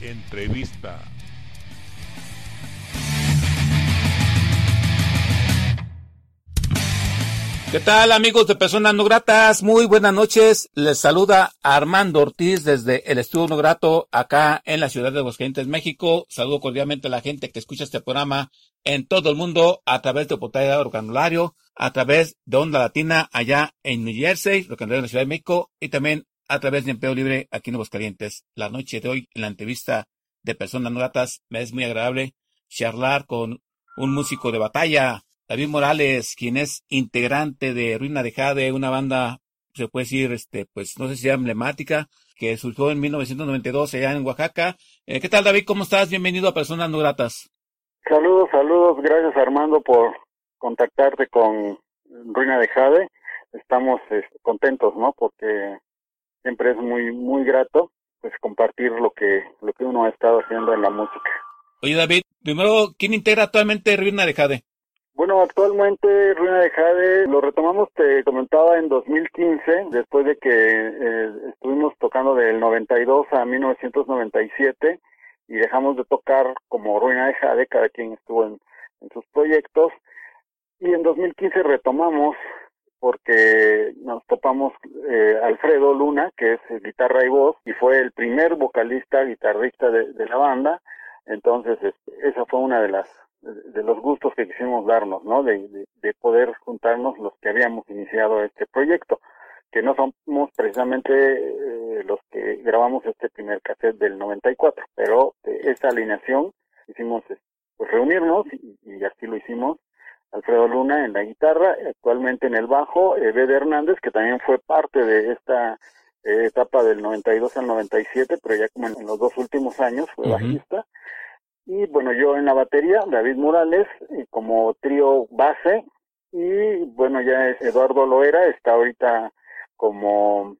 Entrevista. ¿Qué tal amigos de Personas No Gratas? Muy buenas noches. Les saluda Armando Ortiz desde el Estudio No Grato acá en la ciudad de Aguascalientes, México. Saludo cordialmente a la gente que escucha este programa en todo el mundo a través de Portal Organulario, a través de Onda Latina allá en New Jersey, lo que en la Ciudad de México y también a través de Empleo Libre aquí en Aguascalientes. La noche de hoy en la entrevista de Personas Gratas me es muy agradable charlar con un músico de batalla, David Morales, quien es integrante de Ruina de Jade, una banda, se puede decir, este, pues no sé si sea emblemática, que surgió en 1992 allá en Oaxaca. Eh, ¿Qué tal, David? ¿Cómo estás? Bienvenido a Personas No Gratas. Saludos, saludos. Gracias, Armando, por contactarte con Ruina de Jade. Estamos este, contentos, ¿no? Porque siempre es muy, muy grato, pues, compartir lo que, lo que uno ha estado haciendo en la música. Oye, David, primero, ¿quién integra actualmente Ruina de Jade? Bueno, actualmente Ruina de Jade lo retomamos, te comentaba, en 2015, después de que eh, estuvimos tocando del 92 a 1997 y dejamos de tocar como Ruina de Jade, cada quien estuvo en, en sus proyectos. Y en 2015 retomamos porque nos topamos eh, Alfredo Luna, que es guitarra y voz, y fue el primer vocalista, guitarrista de, la banda. Entonces, este, esa fue una de las de los gustos que quisimos darnos, ¿no? De, de, de, poder juntarnos los que habíamos iniciado este proyecto, que no somos precisamente eh, los que grabamos este primer cassette del 94, pero de esa alineación hicimos pues reunirnos y, y, así lo hicimos. Alfredo Luna en la guitarra, actualmente en el bajo, eh, Bede Hernández, que también fue parte de esta eh, etapa del 92 al 97, pero ya como en, los dos últimos años fue uh -huh. bajista y bueno, yo en la batería, David Morales, y como trío base, y bueno, ya es Eduardo Loera, está ahorita como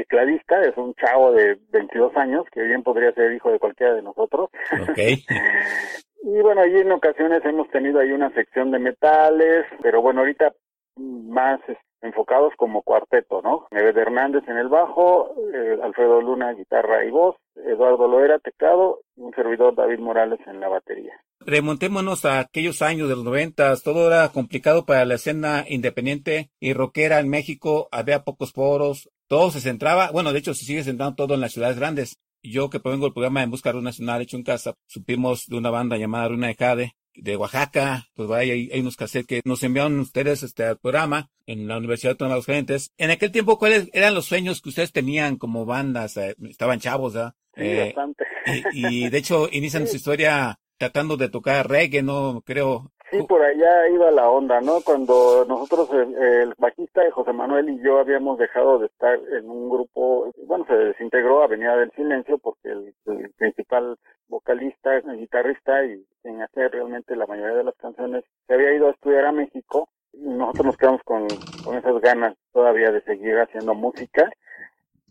tecladista, es un chavo de 22 años, que bien podría ser hijo de cualquiera de nosotros. Okay. y bueno, allí en ocasiones hemos tenido ahí una sección de metales, pero bueno, ahorita más enfocados como cuarteto, ¿no? Neves Hernández en el bajo, eh, Alfredo Luna guitarra y voz, Eduardo Loera teclado y un servidor David Morales en la batería. Remontémonos a aquellos años de los noventas, todo era complicado para la escena independiente y rockera en México, había pocos foros, todo se centraba, bueno, de hecho se sigue centrando todo en las ciudades grandes. Yo que provengo del programa en Busca Nacional hecho en casa, supimos de una banda llamada Runa de Jade, de Oaxaca, pues hay, hay, unos cassettes que nos enviaron ustedes este al programa en la Universidad de los Gentes. En aquel tiempo, ¿cuáles eran los sueños que ustedes tenían como bandas? Eh, estaban chavos, eh, bastante. Y, y, de hecho inician su historia tratando de tocar reggae, ¿no? Creo. Sí, por allá iba la onda, ¿no? Cuando nosotros, el, el bajista José Manuel y yo habíamos dejado de estar en un grupo, bueno, se desintegró Avenida del Silencio porque el, el principal vocalista, el guitarrista y en hacer realmente la mayoría de las canciones se había ido a estudiar a México y nosotros nos quedamos con, con esas ganas todavía de seguir haciendo música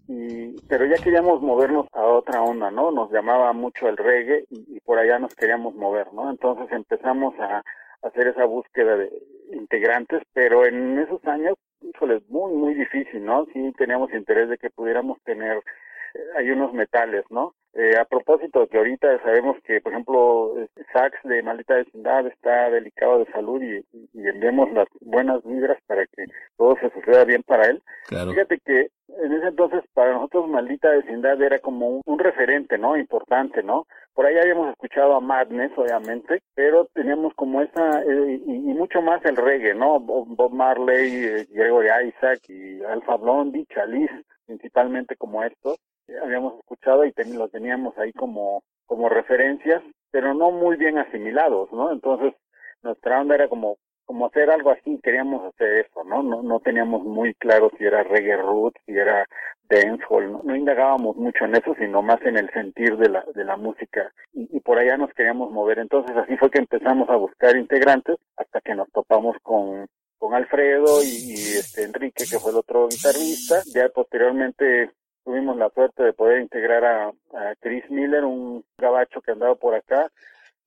y pero ya queríamos movernos a otra onda, ¿no? Nos llamaba mucho el reggae y, y por allá nos queríamos mover, ¿no? Entonces empezamos a hacer esa búsqueda de integrantes, pero en esos años, híjole, muy, muy difícil, ¿no? Sí teníamos interés de que pudiéramos tener, eh, hay unos metales, ¿no? Eh, a propósito de que ahorita sabemos que, por ejemplo, Sax de Maldita Vecindad está delicado de salud y, y, enviemos las buenas vibras para que todo se suceda bien para él. Claro. Fíjate que en ese entonces para nosotros Maldita Vecindad era como un, un referente, ¿no? Importante, ¿no? Por ahí habíamos escuchado a Madness, obviamente, pero teníamos como esa, eh, y, y, mucho más el reggae, ¿no? Bob Marley, eh, Gregory Isaac y Alpha Blondie, Chalice, principalmente como estos habíamos escuchado y ten, los teníamos ahí como, como referencias, pero no muy bien asimilados, ¿no? Entonces, nuestra onda era como como hacer algo así, queríamos hacer eso, ¿no? No, no teníamos muy claro si era reggae root, si era dancehall, no, no indagábamos mucho en eso, sino más en el sentir de la, de la música y, y, por allá nos queríamos mover. Entonces así fue que empezamos a buscar integrantes hasta que nos topamos con, con Alfredo y, y este Enrique, que fue el otro guitarrista. Ya posteriormente tuvimos la suerte de poder integrar a, Chris Miller, un gabacho que andaba por acá,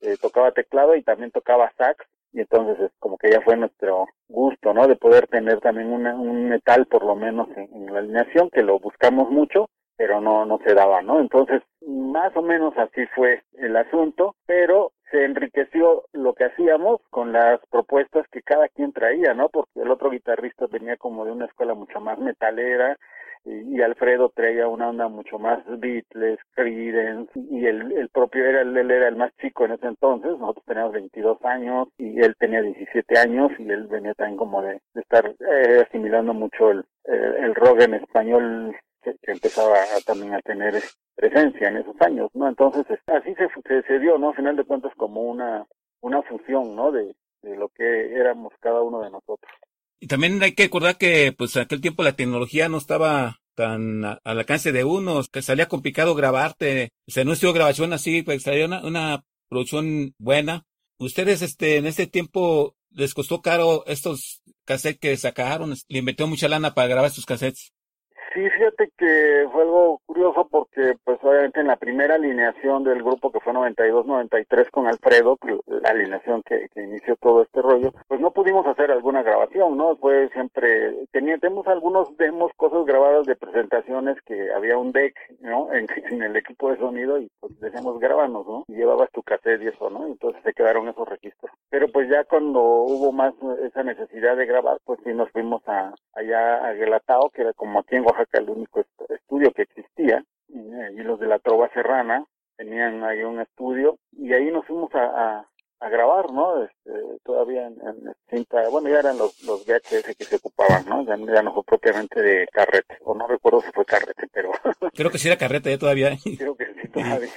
eh, tocaba teclado y también tocaba sax y entonces es como que ya fue nuestro gusto, ¿no? De poder tener también una, un metal por lo menos en, en, la alineación, que lo buscamos mucho, pero no, no se daba, ¿no? Entonces, más o menos así fue el asunto, pero se enriqueció lo que hacíamos con las propuestas que cada quien traía, ¿no? Porque el otro guitarrista venía como de una escuela mucho más metalera, y Alfredo traía una onda mucho más Beatles, Creedence, y el, el propio era, él era el más chico en ese entonces, nosotros teníamos 22 años y él tenía 17 años y él venía también como de, estar eh, asimilando mucho el, el rock en español que, empezaba a, también a tener presencia en esos años, ¿no? Entonces así se, se, se dio, ¿no? A final de cuentas como una, una fusión, ¿no? De, de lo que éramos cada. Y también hay que recordar que, pues, en aquel tiempo la tecnología no estaba tan al alcance de uno, que salía complicado grabarte, o sea, no grabación así, pues salía una, una producción buena. Ustedes, este, en ese tiempo, les costó caro estos cassettes que sacaron, le inventó mucha lana para grabar estos cassettes. Sí, fíjate que fue algo curioso porque, pues, obviamente en la primera alineación del grupo que fue 92-93 con Alfredo, la alineación que, que, inició todo este rollo, pues no pudimos hacer alguna grabación, ¿no? Fue siempre, teníamos algunos demos, cosas grabadas de presentaciones que había un deck, ¿no? En, en el equipo de sonido y pues decíamos grabanos, ¿no? Y llevabas tu cassette y eso, ¿no? Entonces se quedaron esos registros. Pero pues ya cuando hubo más esa necesidad de grabar, pues sí nos fuimos a, allá a Guelatao, que era como aquí en Oaxaca el único estudio que existía, y los de la Trova Serrana tenían ahí un estudio, y ahí nos fuimos a, a, a grabar, ¿no? Este, todavía en, en, cinta, bueno, ya eran los, los VHS que se ocupaban, ¿no? Ya, ya, no fue propiamente de carrete, o no recuerdo si fue carrete, pero... Creo que sí era carrete ya todavía. Creo que sí todavía.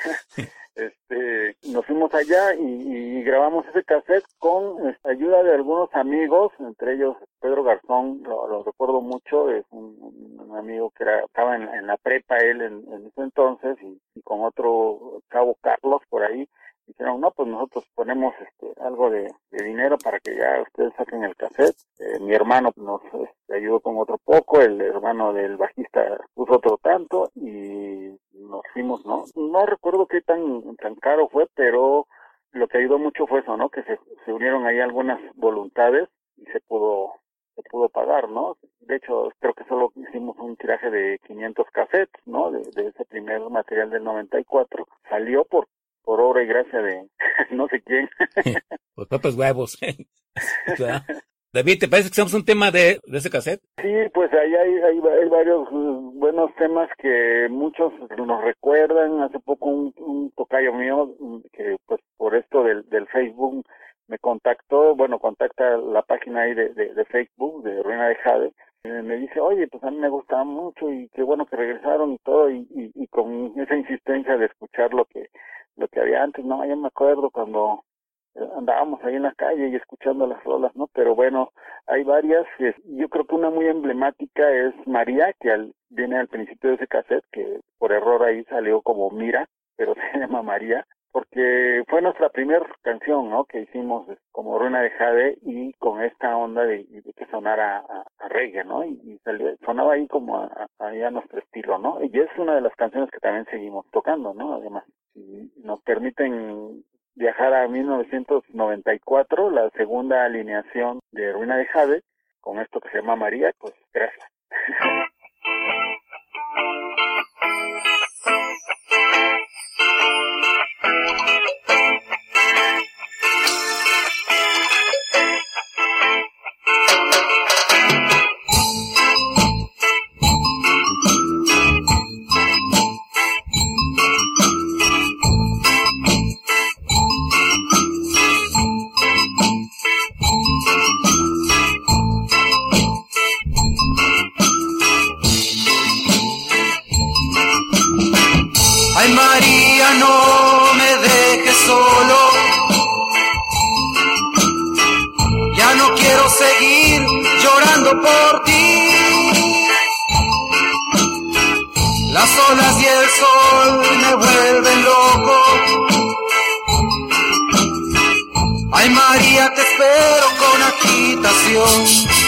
este, nos fuimos allá y, y, grabamos ese cassette con este, ayuda de algunos amigos, entre ellos Pedro Garzón, lo, lo recuerdo mucho, es un, un, amigo que era, estaba en, en la prepa él en, en ese entonces y, y, con otro cabo Carlos por ahí, dijeron, no, pues nosotros ponemos este, algo de, de dinero para que ya ustedes saquen el cassette. Eh, mi hermano nos este, ayudó con otro poco, el hermano del bajista puso otro tanto y nos fuimos, ¿no? No recuerdo qué tan, tan caro fue, pero lo que ayudó mucho fue eso, ¿no? Que se, se unieron ahí algunas voluntades y se pudo se pudo pagar, ¿no? De hecho, creo que solo hicimos un tiraje de 500 cassettes, ¿no? De, de ese primer material del 94. Salió por por obra y gracia de no sé quién. Los propios huevos. David, ¿te parece que hacemos un tema de, de ese cassette? Sí, pues ahí hay, hay, hay, varios buenos temas que muchos nos recuerdan. Hace poco un, un tocayo mío, que pues por esto del, del Facebook me contactó, bueno, contacta la página ahí de, de, de Facebook de Ruina de Jade, me dice, oye, pues a mí me gustaba mucho y qué bueno que regresaron y todo, y, y, y con esa insistencia de escuchar lo que había antes, no, yo me acuerdo cuando andábamos ahí en la calle y escuchando las rolas, ¿no? Pero bueno, hay varias, yo creo que una muy emblemática es María, que al, viene al principio de ese cassette, que por error ahí salió como Mira, pero se llama María, porque fue nuestra primera canción, ¿no? Que hicimos como Ruina de Jade y con esta onda de, que sonara a, reggae, ¿no? Y, salió, sonaba ahí como a, a, nuestro estilo, ¿no? Y es una de las canciones que también seguimos tocando, ¿no? Además, nos permiten viajar a 1994, la segunda alineación de Ruina de Jade, con esto que se llama María, pues gracias. no me dejes solo. Ya no quiero seguir llorando por ti. Las olas y el sol me vuelven loco. Ay María, te espero con agitación.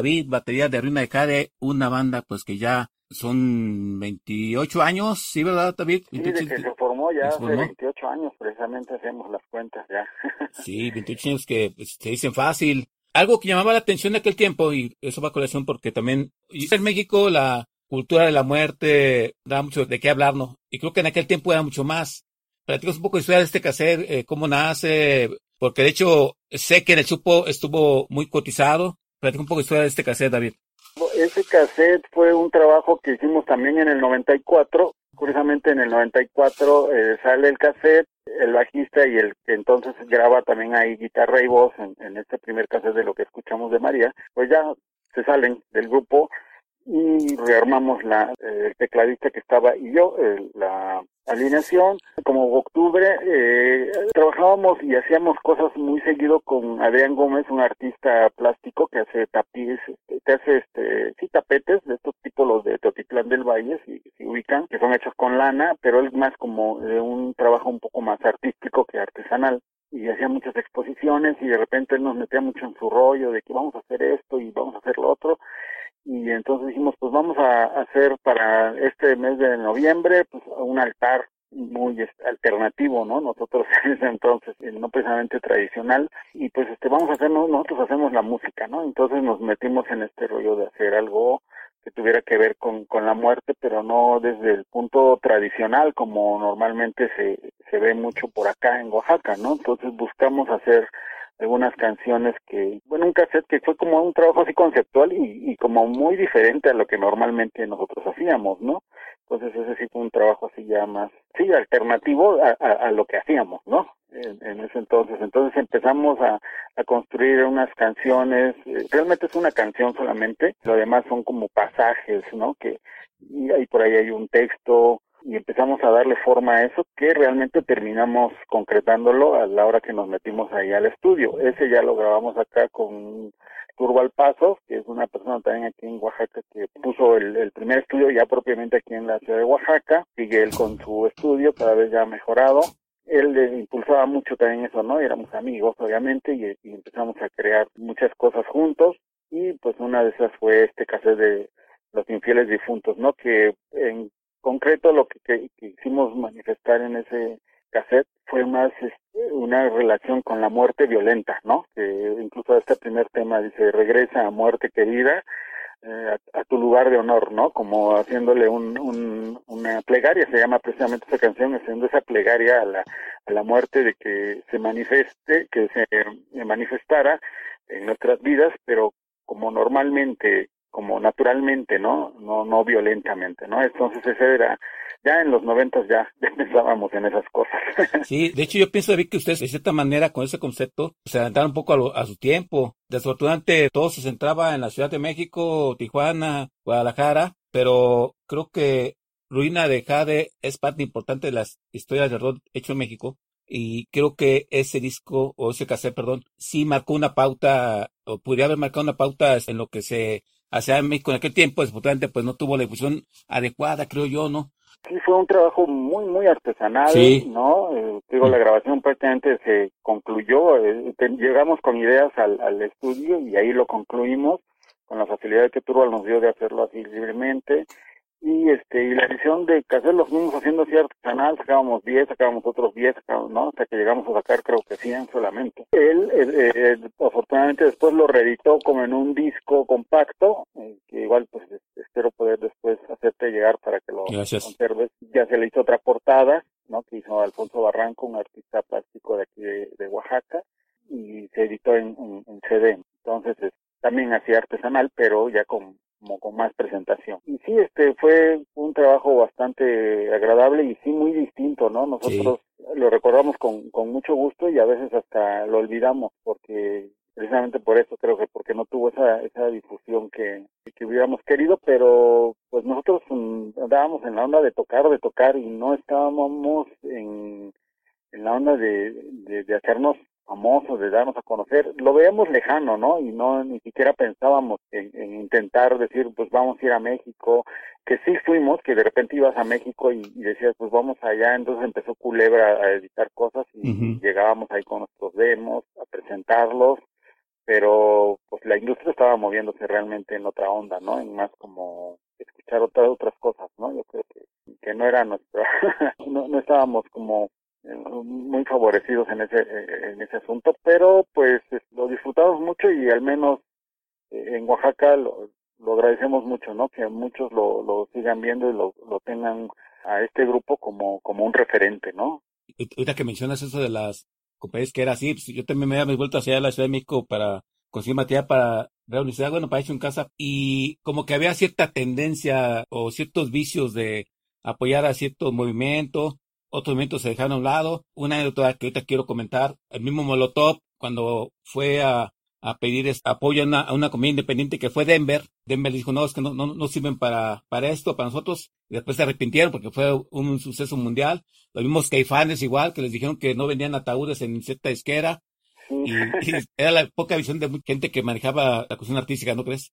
David, batería de Ruina de Jade, una banda pues que ya son 28 años, ¿sí, verdad, David? Sí, de 28 que se formó ya se hace formó. 28 años, precisamente hacemos las cuentas ya. Sí, 28 años que pues, se dicen fácil. Algo que llamaba la atención de aquel tiempo, y eso va a colección porque también en México la cultura de la muerte da mucho de qué hablar, ¿no? Y creo que en aquel tiempo era mucho más. Platicamos un poco de historia de este cassette, eh, cómo nace, porque de hecho sé que en el Chupo estuvo muy cotizado. Platica un poco de historia de este cassette, David. Ese cassette fue un trabajo que hicimos también en el 94. Curiosamente en el 94 eh, sale el cassette, el bajista y el que entonces graba también ahí guitarra y voz en, en este primer cassette de lo que escuchamos de María, pues ya se salen del grupo y rearmamos la, eh, el tecladista que estaba y yo, la alineación. Como octubre eh, trabajábamos y hacíamos cosas muy seguido con Adrián Gómez, un artista plástico que hace tapiz, que hace este, sí, tapetes de estos tipos, los de Teotitlán del Valle, si, si ubican, que son hechos con lana, pero es más como de un trabajo un poco más artístico que artesanal y hacía muchas exposiciones y de repente él nos metía mucho en su rollo de que vamos a hacer esto y vamos a hacer lo otro y entonces dijimos pues vamos a hacer para este mes de noviembre pues un altar muy alternativo, ¿no? Nosotros ese entonces, no precisamente tradicional, y pues este vamos a hacer, nosotros hacemos la música, ¿no? Entonces nos metimos en este rollo de hacer algo que tuviera que ver con, con la muerte, pero no desde el punto tradicional como normalmente se, se ve mucho por acá en Oaxaca, ¿no? Entonces buscamos hacer algunas canciones que, bueno, un cassette que fue como un trabajo así conceptual y, y como muy diferente a lo que normalmente nosotros hacíamos, ¿no? Entonces ese sí fue un trabajo así ya más, sí, alternativo a, a, lo que hacíamos, ¿no? En, ese entonces. Entonces empezamos a, a construir unas canciones, eh, realmente es una canción solamente, lo demás son como pasajes, ¿no? Que y ahí por ahí hay un texto, y empezamos a darle forma a eso que realmente terminamos concretándolo a la hora que nos metimos ahí al estudio. Ese ya lo grabamos acá con Turbal Pasos, que es una persona también aquí en Oaxaca que puso el, primer estudio ya propiamente aquí en la ciudad de Oaxaca. Sigue él con su estudio, cada vez ya mejorado. Él le impulsaba mucho también eso, ¿no? Éramos amigos, obviamente, y, y empezamos a crear muchas cosas juntos. Y pues una de esas fue este caso de los infieles difuntos, ¿no? Que en concreto lo que, quisimos manifestar en ese cassette fue más este, una relación con la muerte violenta, ¿no? Que incluso este primer tema dice, regresa a muerte querida, eh, a, tu lugar de honor, ¿no? Como haciéndole un, una plegaria, se llama precisamente esa canción, haciendo esa plegaria a la, a la muerte de que se manifieste, que se manifestara en nuestras vidas, pero como normalmente como naturalmente, ¿no? No, no violentamente, ¿no? Entonces ese era, ya en los noventas ya, pensábamos en esas cosas. Sí, de hecho yo pienso, David, que ustedes de cierta manera con ese concepto se adelantaron un poco a, su tiempo. Desafortunadamente todo se centraba en la Ciudad de México, Tijuana, Guadalajara, pero creo que Ruina de Jade es parte importante de las historias de rock hecho en México y creo que ese disco o ese cassette, perdón, sí marcó una pauta o podría haber marcado una pauta en lo que se hacia México en aquel tiempo, desafortunadamente, pues no tuvo la difusión adecuada, creo yo, ¿no? Sí, fue un trabajo muy, muy artesanal, ¿no? Eh, digo, la grabación prácticamente se concluyó, eh, llegamos con ideas al, al, estudio y ahí lo concluimos con la facilidad que Turbal nos dio de hacerlo así libremente y este y la edición de cassette los fuimos haciendo así artesanal, sacábamos 10, sacábamos otros 10, ¿no? Hasta que llegamos a sacar creo que 100 solamente. Él, eh, eh, afortunadamente después lo reeditó como en un disco compacto, eh, que igual pues espero poder después hacerte llegar para que lo conserves. Ya se le hizo otra portada, ¿no? Que hizo Alfonso Barranco, un artista plástico de aquí de, Oaxaca, y se editó en, en CD. Entonces, también así artesanal, pero ya con como con más presentación. Y sí, este fue un trabajo bastante agradable y sí muy distinto, ¿no? Nosotros lo recordamos con, con mucho gusto y a veces hasta lo olvidamos porque precisamente por eso creo que porque no tuvo esa, esa difusión que, que hubiéramos querido, pero pues nosotros mm, andábamos en la onda de tocar, de tocar y no estábamos en, en la onda de, de, de hacernos famosos, de darnos a conocer, lo veíamos lejano, ¿no? Y no ni siquiera pensábamos en, intentar decir, pues vamos a ir a México, que sí fuimos, que de repente ibas a México y, decías, pues vamos allá, entonces empezó Culebra a editar cosas y llegábamos ahí con nuestros demos, a presentarlos, pero pues la industria estaba moviéndose realmente en otra onda, ¿no? En más como escuchar otras otras cosas, ¿no? Yo creo que, que no era nuestra, no, no estábamos como muy favorecidos en ese en ese asunto pero pues lo disfrutamos mucho y al menos eh, en Oaxaca lo, agradecemos mucho no que muchos lo, lo sigan viendo y lo, lo tengan a este grupo como como un referente no ahorita que mencionas eso de las compañías que era así pues, yo también me había vuelto hacia la Ciudad de México para conseguir material para reunirse bueno para hecho en casa y como que había cierta tendencia o ciertos vicios de apoyar a cierto movimiento otros movimientos se dejaron a un lado. Una anécdota que ahorita quiero comentar, el mismo Molotov, cuando fue a, a pedir apoyo a una, a una comunidad independiente que fue Denver. Denver dijo, no, es que no, no, no sirven para, para esto, para nosotros. Y después se arrepintieron porque fue un, suceso mundial. Los mismos caifanes igual, que les dijeron que no vendían ataúdes en cierta esquera. Y, era la poca visión de gente que manejaba la cuestión artística, ¿no crees?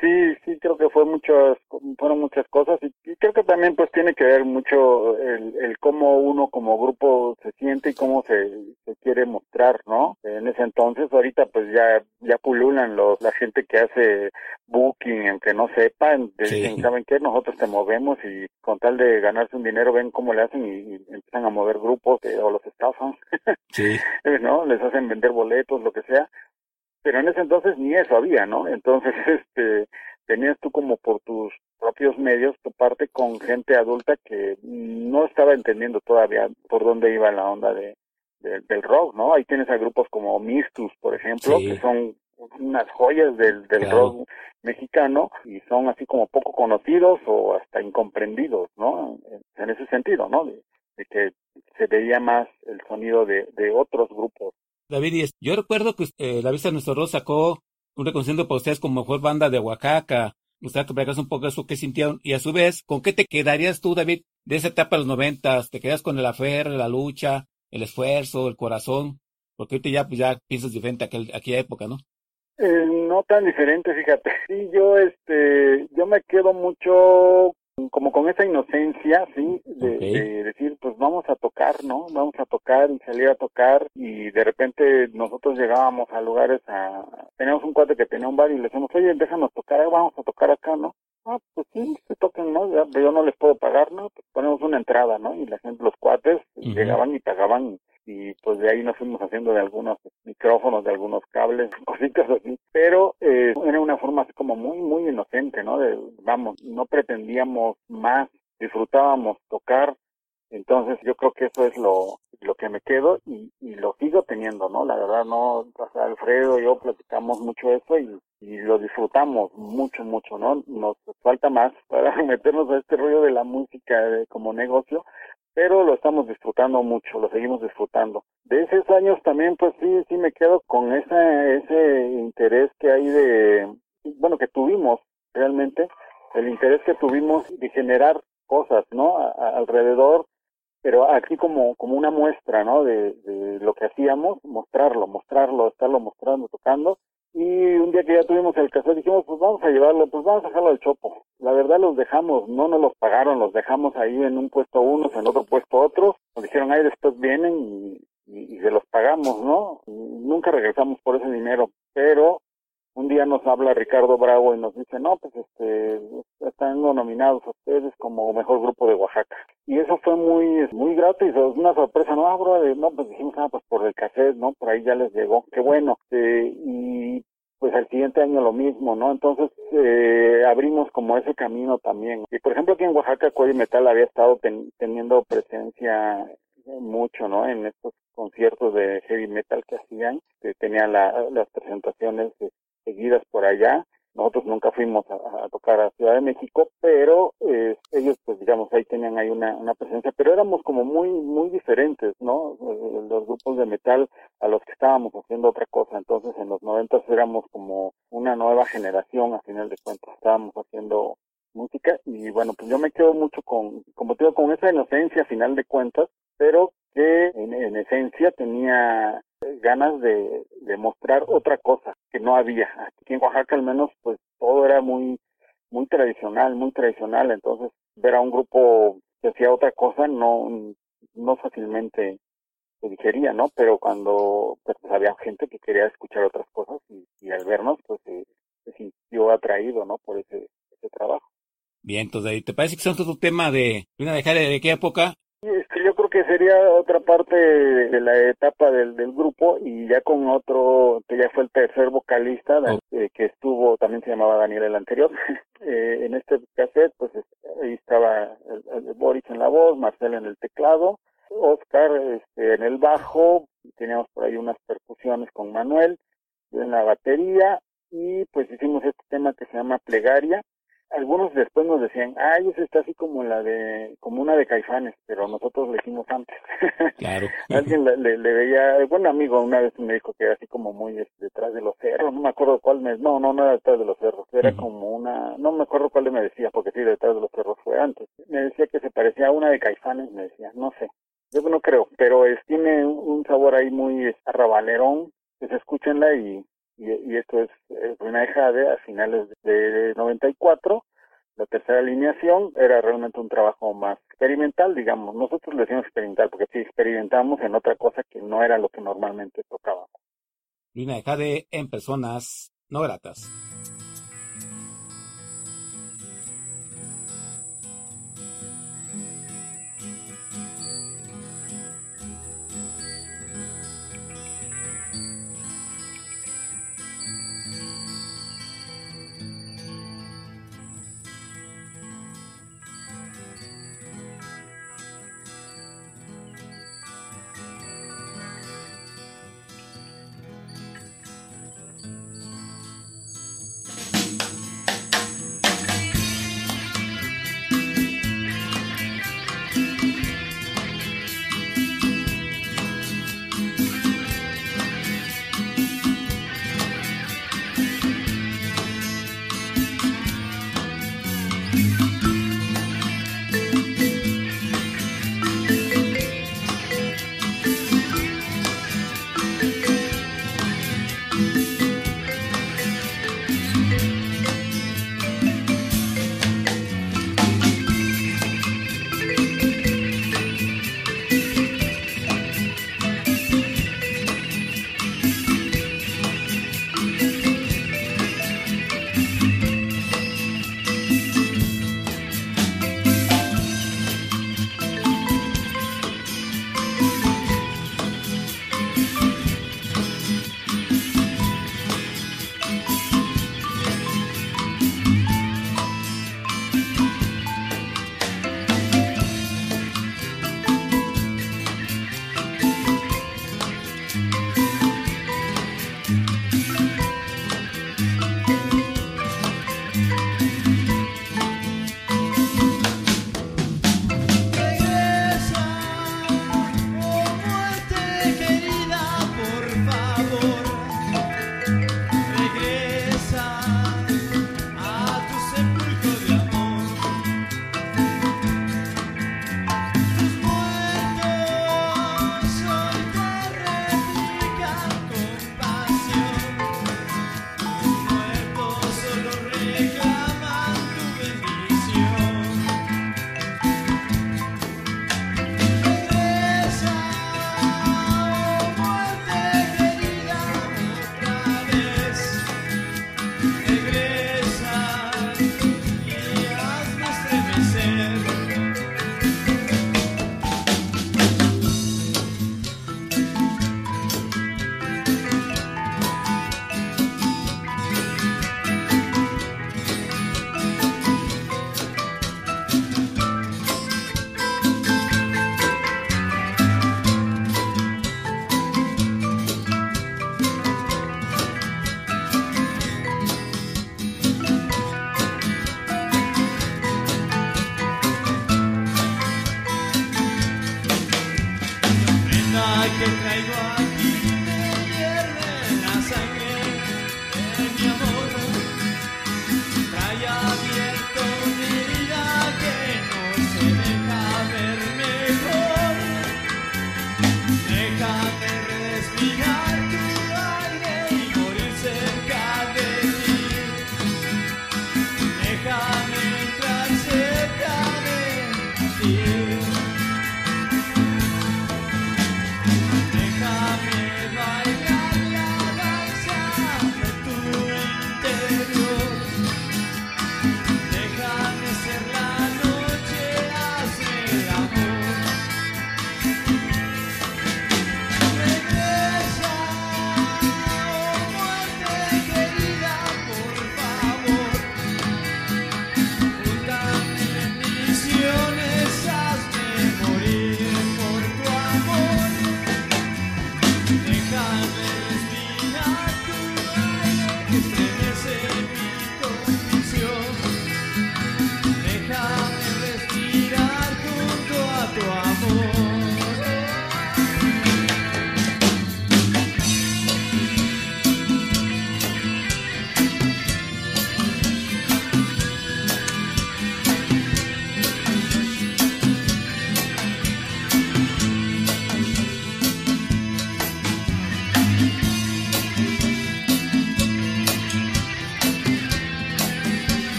Sí, sí, creo que fue muchas, fueron muchas cosas y, creo que también pues tiene que ver mucho el, el cómo uno como grupo se siente y cómo se, se quiere mostrar, ¿no? En ese entonces, ahorita pues ya, ya pululan los, la gente que hace booking, aunque no sepan, dicen, ¿saben qué? Nosotros te movemos y con tal de ganarse un dinero ven cómo le hacen y, empiezan a mover grupos o los estafan, sí. ¿no? Les hacen vender boletos, lo que sea pero en ese entonces ni eso había, ¿no? Entonces, este, tenías tú como por tus propios medios tu parte con gente adulta que no estaba entendiendo todavía por dónde iba la onda de, del rock, ¿no? Ahí tienes a grupos como Mistus, por ejemplo, que son unas joyas del, del rock mexicano y son así como poco conocidos o hasta incomprendidos, ¿no? En, ese sentido, ¿no? De, que se veía más el sonido de, de otros grupos David, yo recuerdo que eh, la Vista de Nuestro Rostro sacó un reconocimiento para ustedes como mejor banda de Oaxaca. Usted que un poco eso que sintieron. Y a su vez, ¿con qué te quedarías tú, David, de esa etapa de los noventas? ¿Te quedas con el afer, la lucha, el esfuerzo, el corazón? Porque ahorita ya, pues, ya piensas diferente a aquel, aquella época, ¿no? Eh, no tan diferente, fíjate. Sí, yo, este, yo me quedo mucho como con esa inocencia, ¿sí? De, decir, pues vamos a tocar, ¿no? Vamos a tocar y salir a tocar y de repente nosotros llegábamos a lugares a... Teníamos un cuate que tenía un bar y le decíamos, oye, déjanos tocar, vamos a tocar acá, ¿no? Ah, pues sí, se toquen, ¿no? yo no les puedo pagar, ¿no? Pues ponemos una entrada, ¿no? Y la gente, los cuates, llegaban y pagaban y pues de ahí nos fuimos haciendo de algunos micrófonos, de algunos cables, cositas así, pero eh, era una forma así como muy, muy inocente, ¿no? De, vamos, no pretendíamos más, disfrutábamos tocar, entonces yo creo que eso es lo, lo que me quedo y, y lo sigo teniendo, ¿no? La verdad, no, o Alfredo y yo platicamos mucho eso y, y lo disfrutamos mucho, mucho, ¿no? Nos falta más para meternos a este rollo de la música como negocio, pero lo estamos disfrutando mucho, lo seguimos disfrutando. De esos años también, pues sí, sí me quedo con ese, ese interés que hay de, bueno, que tuvimos realmente, el interés que tuvimos de generar cosas, ¿no? alrededor, pero aquí como, como una muestra, ¿no? De, lo que hacíamos, mostrarlo, mostrarlo, estarlo mostrando, tocando, y un día que ya tuvimos el cassette dijimos, pues vamos a llevarlo, pues vamos a dejarlo al chopo. La verdad los dejamos, no nos los pagaron, los dejamos ahí en un puesto unos, en otro puesto otros. Nos dijeron, ahí después vienen y, y, se los pagamos, ¿no? nunca regresamos por ese dinero, pero un día nos habla Ricardo Bravo y nos dice, no, pues este, están nominados ustedes como mejor grupo de Oaxaca. Y eso fue muy, muy grato y una sorpresa, no, bro, no, pues dijimos, ah, pues por el cassette, ¿no? Por ahí ya les llegó, qué bueno. Eh, y pues al siguiente año lo mismo, ¿no? Entonces eh, abrimos como ese camino también. Y por ejemplo aquí en Oaxaca Cuello Metal había estado teniendo presencia mucho, ¿no? En estos conciertos de heavy metal que hacían, que tenían las presentaciones seguidas por allá. Nosotros nunca fuimos a, tocar a Ciudad de México, pero eh, ellos, pues digamos, ahí tenían ahí una, presencia, pero éramos como muy, muy diferentes, ¿no? Eh, los grupos de metal a los que estábamos haciendo otra cosa. Entonces, en los noventas éramos como una nueva generación, a final de cuentas, estábamos haciendo música y bueno, pues yo me quedo mucho con, como te digo, con esa inocencia a final de cuentas, pero que en esencia tenía ganas de, de mostrar otra cosa que no había. Aquí en Oaxaca al menos pues todo era muy muy tradicional, muy tradicional, entonces ver a un grupo que hacía otra cosa no no fácilmente se digería, ¿no? Pero cuando pues, había gente que quería escuchar otras cosas y, al vernos pues se, sintió atraído, ¿no? Por ese, trabajo. Bien, entonces, ¿te parece que es otro tema de una dejar de qué época? Que sería otra parte de la etapa del, del grupo y ya con otro, que ya fue el tercer vocalista, eh, que estuvo, también se llamaba Daniel el anterior. eh, en este cassette, pues ahí estaba el, Boris en la voz, Marcel en el teclado, Oscar este, en el bajo, teníamos por ahí unas percusiones con Manuel en la batería y pues hicimos este tema que se llama Plegaria algunos después nos decían, ay, esa está así como la de, como una de Caifanes, pero nosotros le hicimos antes. Claro. Alguien le, le, le veía, buen amigo una vez me dijo que era así como muy este, detrás de los cerros, no me acuerdo cuál me, no, no, no era detrás de los cerros, era como una, no me acuerdo cuál me decía, porque sí, detrás de los cerros fue antes. Me decía que se parecía a una de Caifanes, me decía, no sé. Yo no creo, pero es, tiene un sabor ahí muy arrabalerón, pues escúchenla y, y, esto es eh, Ruina de Jade a finales de 94. La tercera alineación era realmente un trabajo más experimental, digamos. Nosotros le decimos experimental porque sí experimentamos en otra cosa que no era lo que normalmente tocábamos. Luna de Jade en personas no gratas.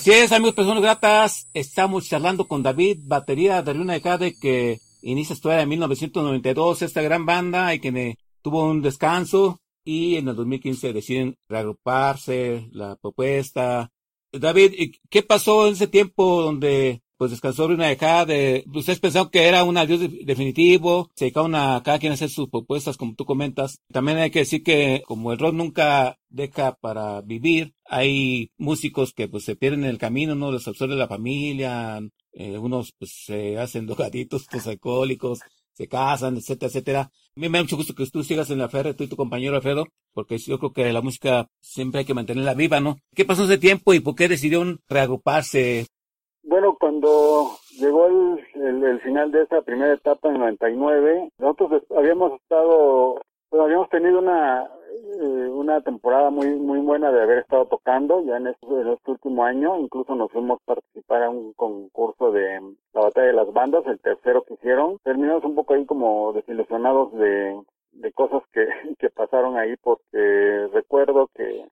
Así es, amigos, personas gratas. Estamos charlando con David, batería de Luna de Jade, que inicia su en 1992, esta gran banda, y que tuvo un descanso, y en el 2015 deciden reagruparse, la propuesta. David, ¿qué pasó en ese tiempo donde pues descansó una dejada de, ustedes pensaron que era un adiós definitivo, se dedicaron a cada quien hacer sus propuestas, como tú comentas. También hay que decir que como el rock nunca deja para vivir, hay músicos que pues se pierden en el camino, ¿no? Los absorbe la familia, eh, unos pues se hacen drogaditos, pues alcohólicos, se casan, etcétera, etcétera. A mí me da mucho gusto que tú sigas en la ferre, tú y tu compañero Alfredo, porque yo creo que la música siempre hay que mantenerla viva, ¿no? ¿Qué pasó ese tiempo y por qué decidieron reagruparse? Bueno, cuando llegó el, el, final de esa primera etapa en 99, nosotros habíamos estado, pues habíamos tenido una eh, una temporada muy muy buena de haber estado tocando ya en este, en este último año, incluso nos fuimos a participar a un concurso de la batalla de las bandas, el tercero que hicieron. Terminamos un poco ahí como desilusionados de, de cosas que, que pasaron ahí porque recuerdo que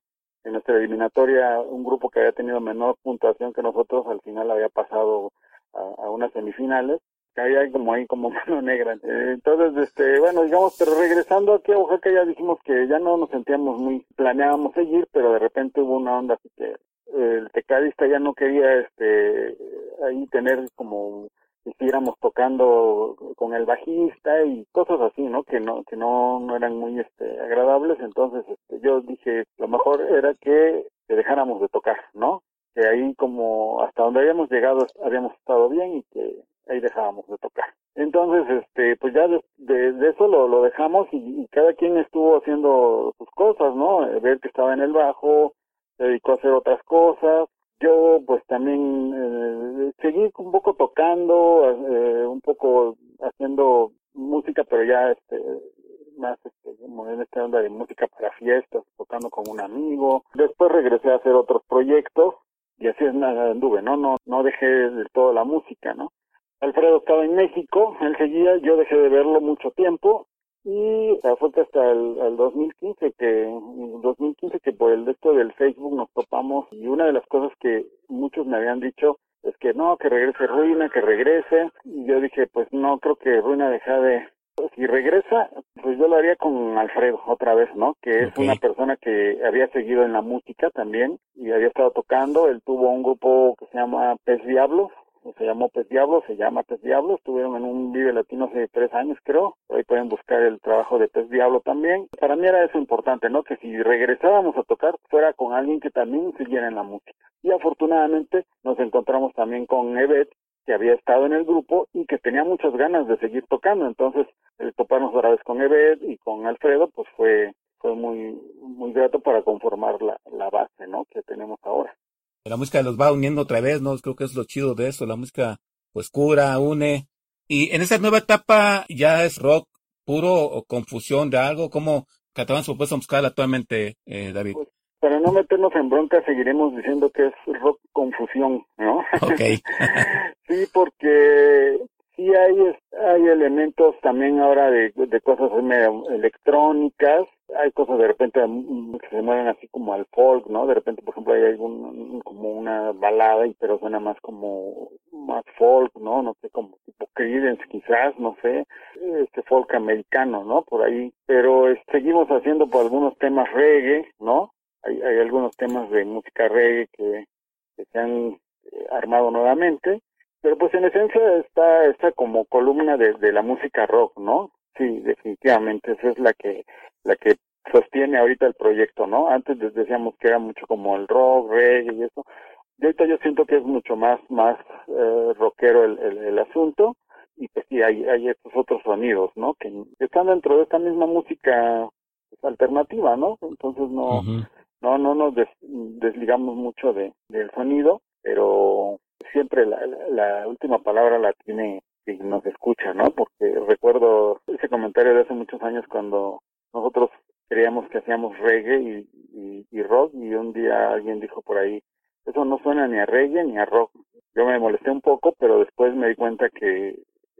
eliminatoria un grupo que había tenido menor puntuación que nosotros al final había pasado a, unas semifinales había como ahí como mano negra. Eh, entonces este bueno digamos pero regresando aquí a Oaxaca ya dijimos que ya no nos sentíamos muy planeábamos seguir pero de repente hubo una onda así que el tecladista ya no quería este ahí tener como siguiéramos tocando con el bajista y cosas así, ¿no? Que no que no, eran muy este agradables, entonces este, yo dije, lo mejor era que, dejáramos de tocar, ¿no? Que ahí como hasta donde habíamos llegado habíamos estado bien y que ahí dejábamos de tocar. Entonces, este, pues ya de, de, eso lo, dejamos y, cada quien estuvo haciendo sus cosas, ¿no? Ver que estaba en el bajo, se dedicó a hacer otras cosas, yo pues también seguí un poco tocando, eh, un poco haciendo música, pero ya este más este, en esta onda de música para fiestas, tocando con un amigo. Después regresé a hacer otros proyectos y así es nada anduve, ¿no? No, no dejé del todo la música, ¿no? Alfredo estaba en México, él seguía, yo dejé de verlo mucho tiempo y fue hasta el, 2015 que 2015 que por el esto del Facebook nos topamos y una de las cosas que muchos me habían dicho es que no que regrese Ruina que regrese. Y yo dije pues no creo que Ruina deja de si regresa pues yo lo haría con Alfredo otra vez no que es una persona que había seguido en la música también y había estado tocando. Él tuvo un grupo que se llama Pez Diablos se llamó Pez Diablo, se llama Pez Diablo, estuvieron en un Vive Latino hace tres años creo, ahí pueden buscar el trabajo de Pez Diablo también. Para mí era eso importante, ¿no? Que si regresábamos a tocar fuera con alguien que también siguiera en la música. Y afortunadamente nos encontramos también con Evet, que había estado en el grupo y que tenía muchas ganas de seguir tocando, entonces el toparnos otra vez con Evet y con Alfredo pues fue fue muy muy grato para conformar la, la base, ¿no? Que tenemos ahora la música los va uniendo otra vez, ¿no? Creo que es lo chido de eso, la música pues cura, une. Y en esta nueva etapa ya es rock puro o confusión de algo, ¿cómo catalán su propuesta musical actualmente, eh, David? Pues, para no meternos en bronca, seguiremos diciendo que es rock confusión, ¿no? Ok. sí, porque sí hay, hay elementos también ahora de, de cosas electrónicas, hay cosas de repente que se mueven así como al folk, ¿no? De repente, por ejemplo, hay algún, como una balada, y pero suena más como más folk, ¿no? No sé, como tipo Creedence quizás, no sé, este folk americano, ¿no? Por ahí. Pero seguimos haciendo por algunos temas reggae, ¿no? Hay, hay algunos temas de música reggae que, que se han eh, armado nuevamente. Pero pues en esencia está esta como columna de, de la música rock, ¿no? Sí, definitivamente, esa es la que la que sostiene ahorita el proyecto, ¿no? Antes decíamos que era mucho como el rock, reggae y eso. Y ahorita yo siento que es mucho más más eh, rockero el, el, asunto y pues sí hay hay estos otros sonidos, ¿no? Que están dentro de esta misma música pues, alternativa, ¿no? Entonces no no no nos desligamos mucho de del sonido, pero siempre la, la última palabra la tiene quien nos escucha, ¿no? Porque recuerdo ese comentario de hace muchos años cuando nosotros creíamos que hacíamos reggae y, y, rock y un día alguien dijo por ahí, eso no suena ni a reggae ni a rock. Yo me molesté un poco, pero después me di cuenta que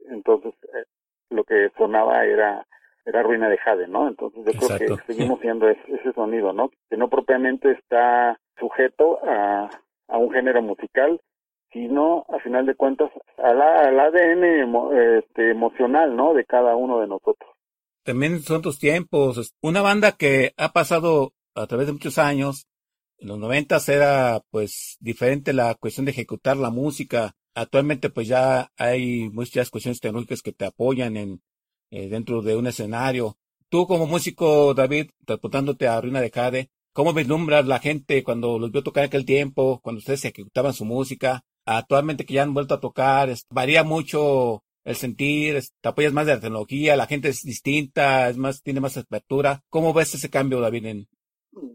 entonces eh, lo que sonaba era era ruina de Jade, ¿no? Entonces yo creo que seguimos siendo ese, sonido, ¿no? Que no propiamente está sujeto a, a un género musical, sino a final de cuentas al, al ADN este, emocional, ¿no? De cada uno de nosotros. También son tus tiempos. Una banda que ha pasado a través de muchos años. En los noventas era pues diferente la cuestión de ejecutar la música. Actualmente pues ya hay muchas cuestiones tecnológicas que te apoyan en eh, dentro de un escenario. Tú como músico, David, transportándote a Ruina de Jade, ¿cómo vislumbras la gente cuando los vio tocar aquel tiempo, cuando ustedes ejecutaban su música? Actualmente que ya han vuelto a tocar, es- varía mucho el sentir, es- te apoyas más de la tecnología, la gente es distinta, es más, tiene más apertura. ¿Cómo ves ese cambio, David? En,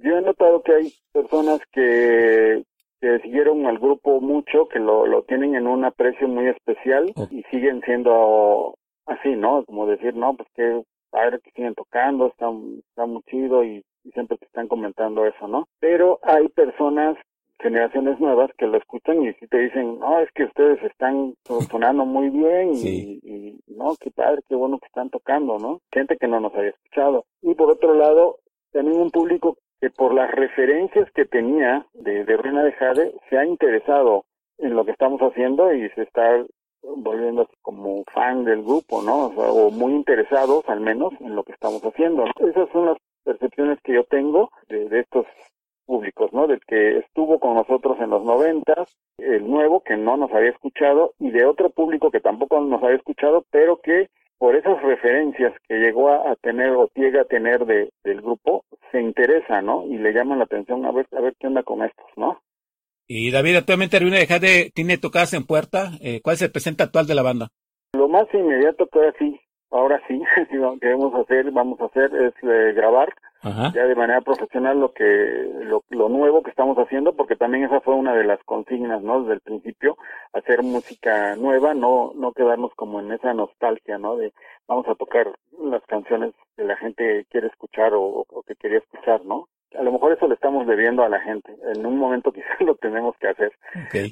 Yo he notado que hay personas que, que siguieron al grupo mucho, que lo, lo tienen en un aprecio muy especial y siguen siendo así, ¿no? Como decir, no, pues que padre que siguen tocando, está, está muy chido y, y siempre te están comentando eso, ¿no? Pero hay personas, generaciones nuevas que lo escuchan y te dicen, no, es que ustedes están sonando muy bien y, Sí. y no, qué padre, qué bueno que están tocando, ¿no? Gente que no nos había escuchado. Y por otro lado, también un público que por las referencias que tenía de, de Ruina de Jade se ha interesado en lo que estamos haciendo y se está volviendo así como fan del grupo, ¿no? O, sea, o muy interesados al menos en lo que estamos haciendo. Esas son las percepciones que yo tengo de, de estos públicos, ¿no? Del que estuvo con nosotros en los noventas, el nuevo que no nos había escuchado y de otro público que tampoco nos había escuchado, pero que por esas referencias que llegó a, a tener o llega a tener de, del grupo, se interesa, ¿no? Y le llaman la atención a ver, a ver qué onda con estos, ¿no? y David, actualmente Ruina de Jade tiene tocadas en puerta. Eh, ¿Cuál es el presente actual de la banda? Lo más inmediato que ahora sí, ahora sí, lo que queremos hacer, vamos a hacer es eh, grabar Ajá. ya de manera profesional lo que lo, lo nuevo que estamos haciendo porque también esa fue una de las consignas no desde el principio hacer música nueva no no quedarnos como en esa nostalgia no de vamos a tocar las canciones que la gente quiere escuchar o, o que quería escuchar no a lo mejor eso le estamos debiendo a la gente. En un momento quizás lo tenemos que hacer.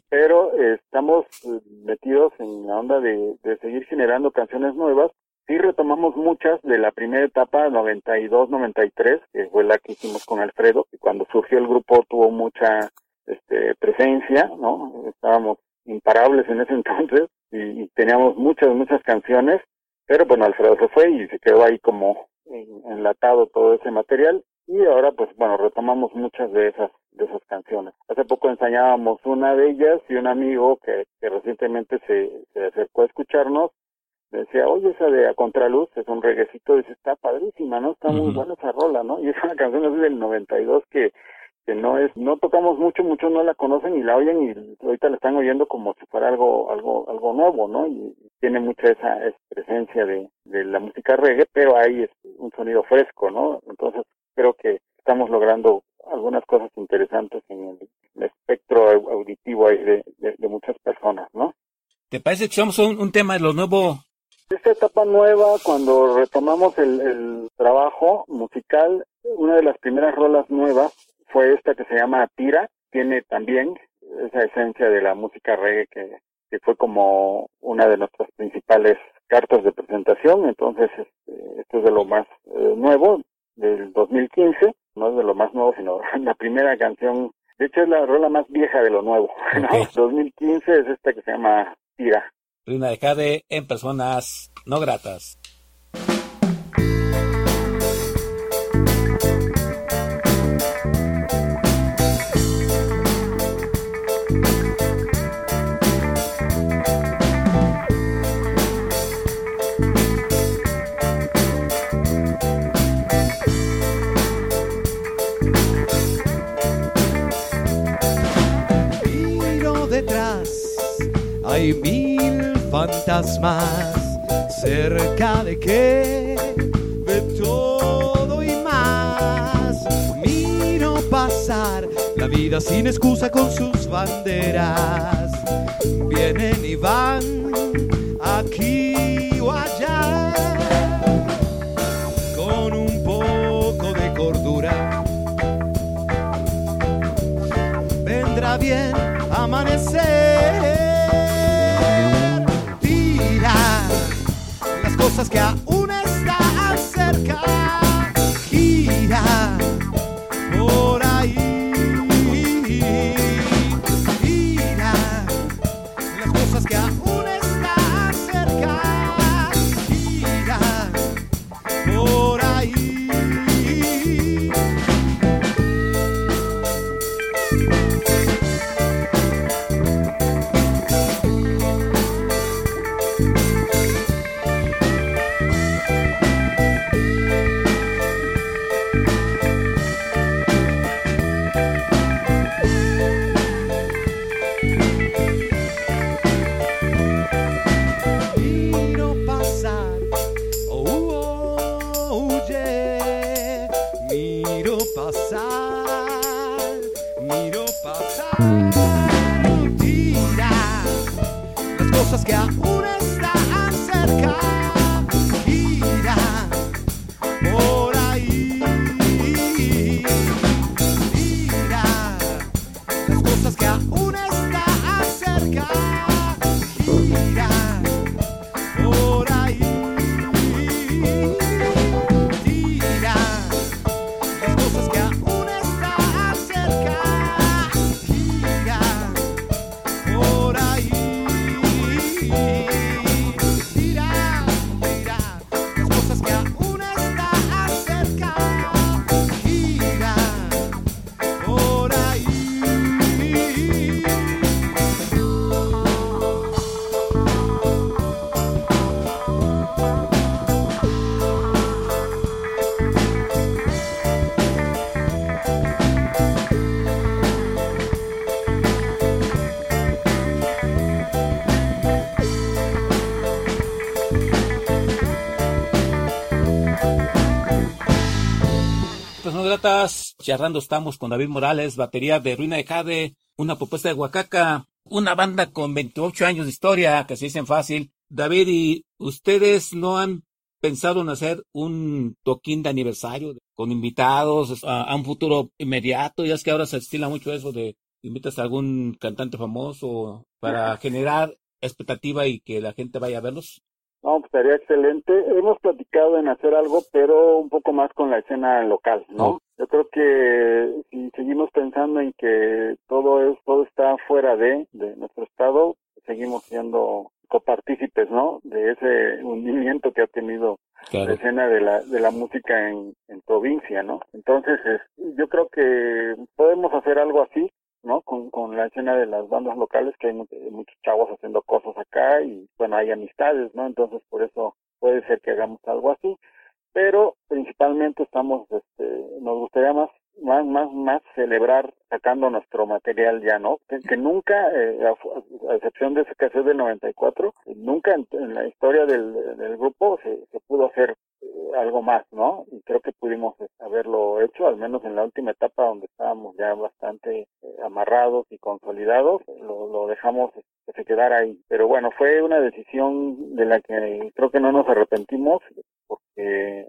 Pero eh, estamos eh, metidos en la onda de, de seguir generando canciones nuevas. Sí retomamos muchas de la primera etapa, 92-93, que fue la que hicimos con Alfredo, y cuando surgió el grupo tuvo mucha este, presencia, ¿no? Estábamos imparables en ese entonces y, teníamos muchas, muchas canciones, pero bueno, Alfredo se fue y se quedó ahí como en- enlatado todo ese material y ahora pues bueno, retomamos muchas de esas de esas canciones. Hace poco ensayábamos una de ellas y un amigo que, recientemente se, acercó a escucharnos decía, oye, esa de A Contraluz es un reguecito, dice, está padrísima, ¿no? Está muy buena esa rola, ¿no? Y es una canción así del 92 que, que no es, no tocamos mucho, muchos no la conocen y la oyen y ahorita la están oyendo como si fuera algo, algo, algo nuevo, ¿no? Y tiene mucha esa, esa presencia de, de la música reggae, pero hay este, un sonido fresco, ¿no? Entonces creo que estamos logrando algunas cosas interesantes en el, el espectro au- auditivo ahí de, de, de muchas personas, ¿no? ¿Te parece que un, un tema de lo nuevo? Esta etapa nueva, cuando retomamos el, el trabajo musical, una de las primeras rolas nuevas fue esta que se llama Tira. Tiene también esa esencia de la música reggae que, que fue como una de nuestras principales cartas de presentación. Entonces, este, esto es de lo más eh, nuevo del 2015. No es de lo más nuevo, sino la primera canción. De hecho, es la rola más vieja de lo nuevo. ¿no? Ok. 2015 es esta que se llama Tira. Ruina de Jade en personas no gratas. Detrás, mil fantasmas cerca de que de todo y más. Miro pasar la vida sin excusa con sus banderas. Vienen y van aquí o allá con un poco de cordura vendrá bien amanecer. Cosas que aún Pues gratas, charlando estamos con David Morales, batería de Ruina de Jade, una propuesta de Huacaca, una banda con 28 años de historia, que se dicen fácil. David, ¿y ustedes no han pensado en hacer un toquín de aniversario con invitados a, a un futuro inmediato? Ya es que ahora se estila mucho eso de invitas a algún cantante famoso para generar expectativa y que la gente vaya a verlos. No, pues estaría excelente. Hemos platicado en hacer algo, pero un poco más con la escena local, ¿no? Yo creo que si seguimos pensando en que todo es, todo está fuera de, de nuestro estado, seguimos siendo copartícipes, ¿no? De ese hundimiento que ha tenido la escena de la, de la música en, en provincia, ¿no? Entonces, es- yo creo que podemos hacer algo así, ¿no? Con, con la escena de las bandas locales, que hay mu- muchos chavos haciendo cosas acá y, bueno, hay amistades, ¿no? Entonces, por eso puede ser que hagamos algo así. Pero principalmente estamos, este, nos gustaría más, más, más, más celebrar sacando nuestro material ya, ¿no? Que, nunca, eh, a, excepción de ese cassette del 94, eh, nunca en, la historia del, del grupo se, se pudo hacer eh, algo más, ¿no? Y creo que pudimos haberlo hecho, al menos en la última etapa donde estábamos ya bastante eh, amarrados y consolidados, lo, lo dejamos que se quedara ahí. Pero bueno, fue una decisión de la que creo que no nos arrepentimos porque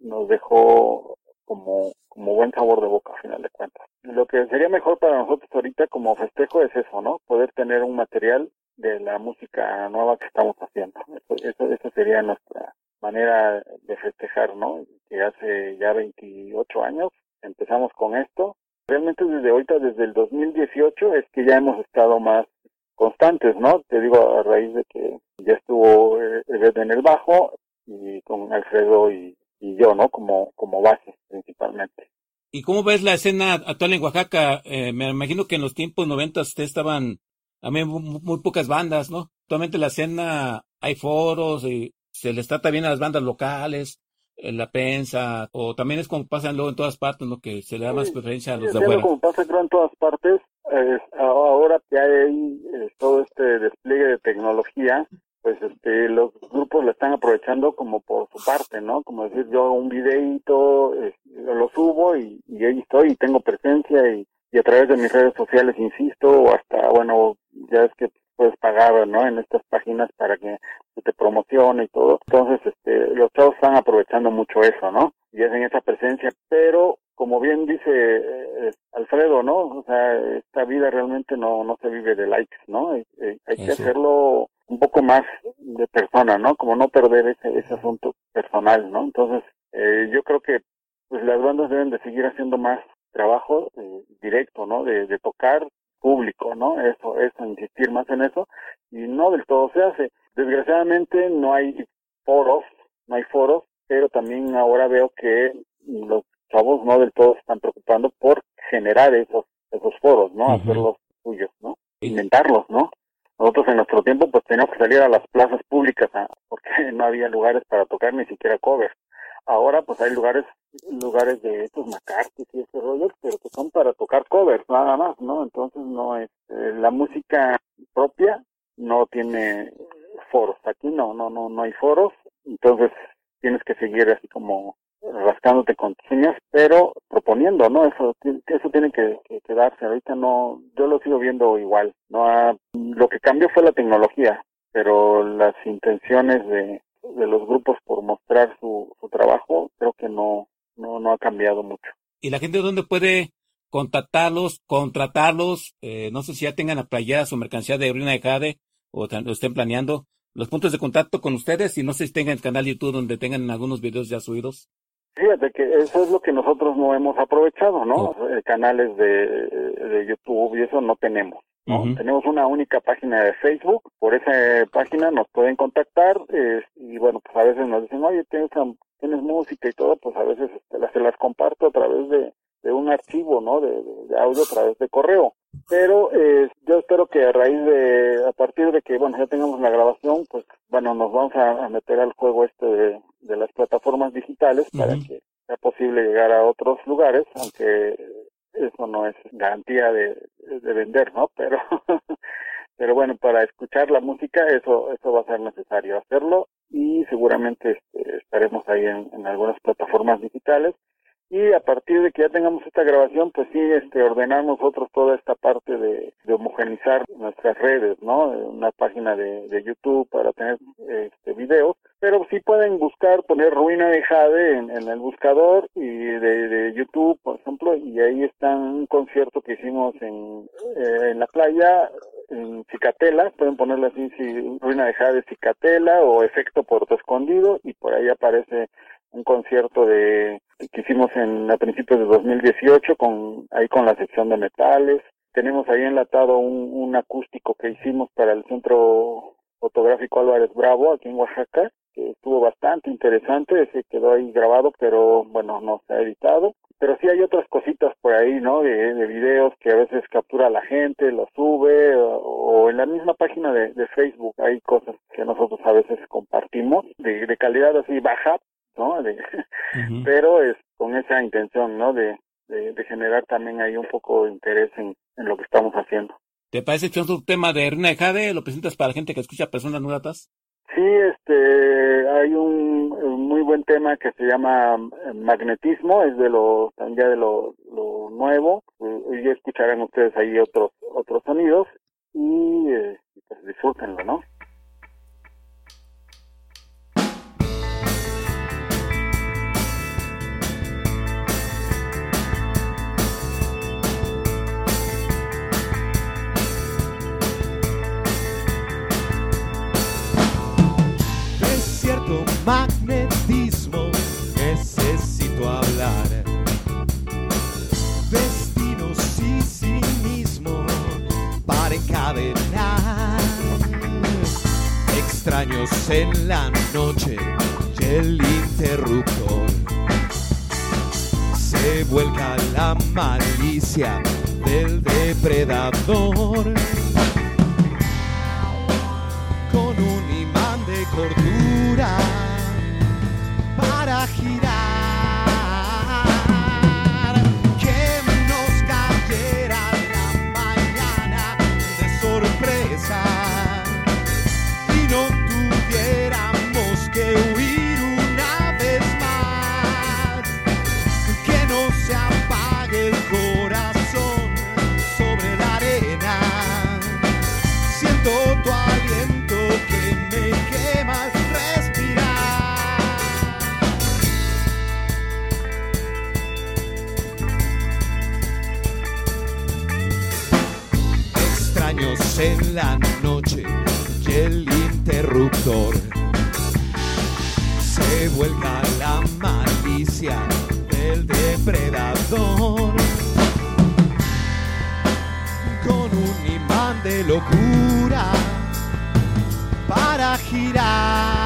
nos dejó como, como buen sabor de boca a final de cuentas. Lo que sería mejor para nosotros ahorita como festejo es eso, ¿no? Poder tener un material de la música nueva que estamos haciendo. Eso, sería nuestra manera de festejar, ¿no? Que hace ya 28 años empezamos con esto. Realmente desde ahorita, desde el 2018, es que ya hemos estado más constantes, ¿no? Te digo, a raíz de que ya estuvo eh, Ed en el bajo y con Alfredo y, y yo, ¿no? Como, como base principalmente. ¿Y cómo ves la escena actual en Oaxaca? Eh, me imagino que en los tiempos noventas ustedes estaban a mí muy, muy pocas bandas, ¿no? Actualmente la escena hay foros y se les trata bien a las bandas locales, en la prensa, o también es como pasa luego en todas partes, ¿no? Que se le da más Sí, preferencia a Sí, los de es algo afuera. como pasa creo en todas partes, eh, ahora que hay eh, todo este despliegue de tecnología, pues este los grupos lo están aprovechando como por su parte, ¿no? Como decir, yo hago un videíto, eh, lo subo y, y ahí estoy y tengo presencia y, y a través de mis redes sociales insisto, o hasta, bueno, ya es que puedes pagar, ¿no? En estas páginas para que te promocione y todo. Entonces, este, los chavos están aprovechando mucho eso, ¿no? Y hacen esa presencia, pero como bien dice eh, Alfredo, ¿no? O sea, esta vida realmente no, no se vive de likes, ¿no? Eh, hay que Eso. hacerlo un poco más de persona, ¿no? Como no perder ese, ese asunto personal, ¿no? Entonces, eh, yo creo que pues las bandas deben de seguir haciendo más trabajo eh, directo, ¿no? De, de tocar público, ¿no? Eso, eso, insistir más en eso y no del todo se hace. Desgraciadamente no hay foros, no hay foros, pero también ahora veo que los chavos no del todo se están preocupando por generar esos esos foros, ¿no? Ujú. Hacerlos suyos, ¿no? Inventarlos, ¿no? Nosotros en nuestro tiempo pues teníamos que salir a las plazas públicas ¿ah? porque no había lugares para tocar ni siquiera covers. Ahora pues hay lugares lugares de estos McCarthy y este rollo, pero que son para tocar covers nada más, ¿no? Entonces no es eh, la música propia no tiene foros. Aquí no, no, no, no hay foros. Entonces tienes que seguir así como rascándote con tus uñas, pero proponiendo, ¿no? Eso, eso tiene que, que quedarse. Ahorita no, yo lo sigo viendo igual. No ha- lo que cambió fue la tecnología, pero las intenciones de, de los grupos por mostrar su, su trabajo creo que no, no, no ha cambiado mucho. ¿Y la gente dónde puede contactarlos, contratarlos? Eh, no sé si ya tengan la playera su mercancía de Brina de Jade o lo estén planeando. Los puntos de contacto con ustedes y no sé si tengan el canal YouTube donde tengan algunos videos ya subidos. Fíjate que eso es lo que nosotros no hemos aprovechado, ¿no? Oh. Eh, Canales de, de YouTube y eso no tenemos. Tenemos una única página de Facebook, por esa página nos pueden contactar eh, y bueno, pues a veces nos dicen, oye, tienes, tienes música y todo, pues a veces este, las- se las comparto a través de, de un archivo, ¿no? De, de- de audio a través de correo. Pero eh, yo espero que a raíz de, a partir de que, bueno, ya tengamos la grabación, pues bueno, nos vamos a, a meter al juego este de, de las plataformas digitales para que sea posible llegar a otros lugares, aunque eso no es garantía de, de vender, ¿no? Pero, pero bueno, para escuchar la música eso, eso va a ser necesario hacerlo y seguramente este, estaremos ahí en, en algunas plataformas digitales y a partir de que ya tengamos esta grabación, pues sí, este, ordenar nosotros toda esta parte de, de homogenizar nuestras redes, ¿no? Una página de, de YouTube para tener este, videos, pero sí pueden buscar, poner Ruina de Jade en, el buscador y de, de YouTube, por ejemplo, y ahí está un concierto que hicimos en, eh, en la playa, en Cicatela, pueden ponerle así, si Ruina de Jade Cicatela o Efecto Puerto Escondido, y por ahí aparece un concierto de que hicimos en a principios de 2018 con ahí con la sección de metales. Tenemos ahí enlatado un, un acústico que hicimos para el centro fotográfico Álvarez Bravo aquí en Oaxaca que estuvo bastante interesante ese quedó ahí grabado pero bueno no se ha editado. Pero sí hay otras cositas por ahí no de, de videos que a veces captura la gente los sube o, o en la misma página de, de Facebook hay cosas que nosotros a veces compartimos de, de calidad así baja ¿no? De, pero es con esa intención, ¿no? De, de, de generar también ahí un poco de interés en, en lo que estamos haciendo. ¿Te parece que es un tema de de Jade? ¿Lo presentas para la gente que escucha personas no gratas? Sí, este, hay un, un muy buen tema que se llama eh, magnetismo, es de lo, ya de lo, lo nuevo, y ya escucharán ustedes ahí otros, otros sonidos, y eh, pues disfrútenlo, ¿no? Magnetismo necesito hablar. Destinos y cinismo para encadenar. Extraños en la noche y el interruptor. Se vuelca la malicia del depredador con un imán de cordura para girar. En la noche y el interruptor. Se vuelca la malicia del depredador con un imán de locura para girar.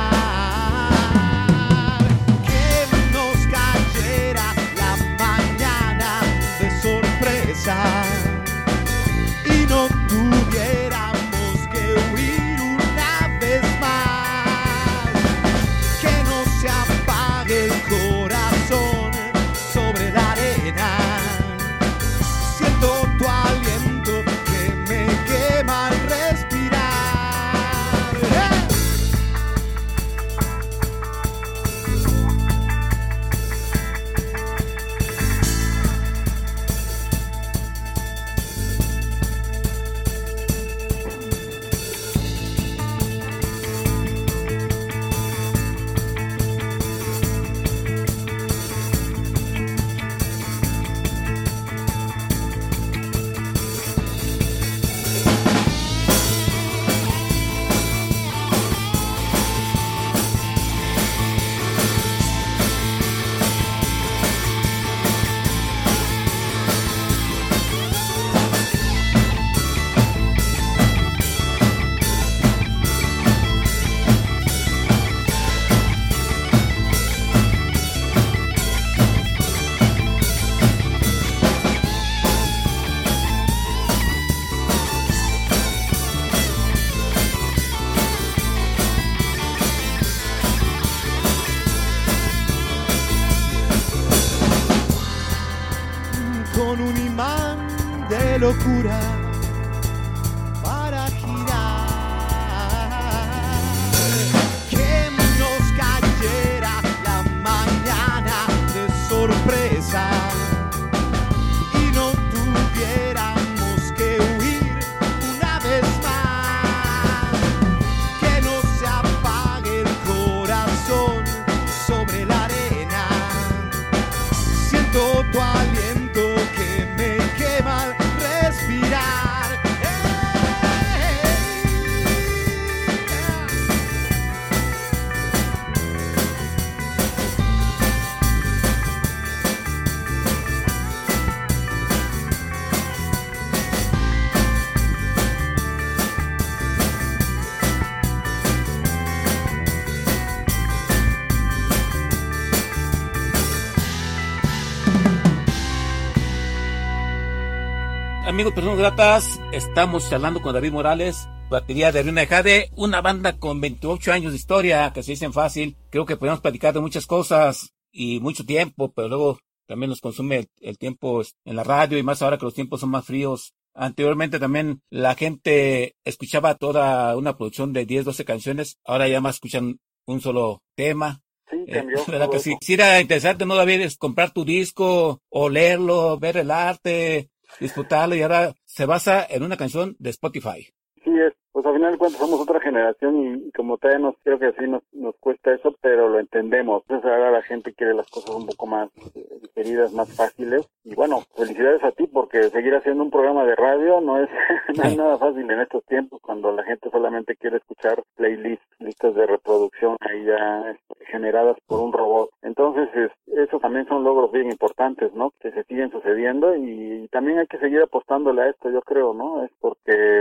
Amigos, personas gratas, estamos charlando con David Morales, batería de Rina de Jade, una banda con 28 años de historia, que se dicen fácil. Creo que podemos platicar de muchas cosas y mucho tiempo, pero luego también nos consume el, el tiempo en la radio y más ahora que los tiempos son más fríos. Anteriormente también la gente escuchaba toda una producción de 10, 12 canciones, ahora ya más escuchan un solo tema. Sí, Eh, cambió. ¿verdad todo que eso. sí? Si era interesante, ¿no, David? Es comprar tu disco o leerlo, ver el arte, disfrutarlo y ahora se basa en una canción de Spotify. Sí, es, pues al final de cuentas somos otra generación y, y como todavía nos, creo que sí nos, nos cuesta eso, pero lo entendemos. Entonces ahora la gente quiere las cosas un poco más eh, digeridas, más fáciles. Y bueno, felicidades a ti porque seguir haciendo un programa de radio no es, no es nada fácil en estos tiempos cuando la gente solamente quiere escuchar playlists, listas de reproducción ahí ya este, generadas por un robot. Entonces, es- eso también son logros bien importantes, ¿no? Que se siguen sucediendo y también hay que seguir apostándole a esto, yo creo, ¿no? Es porque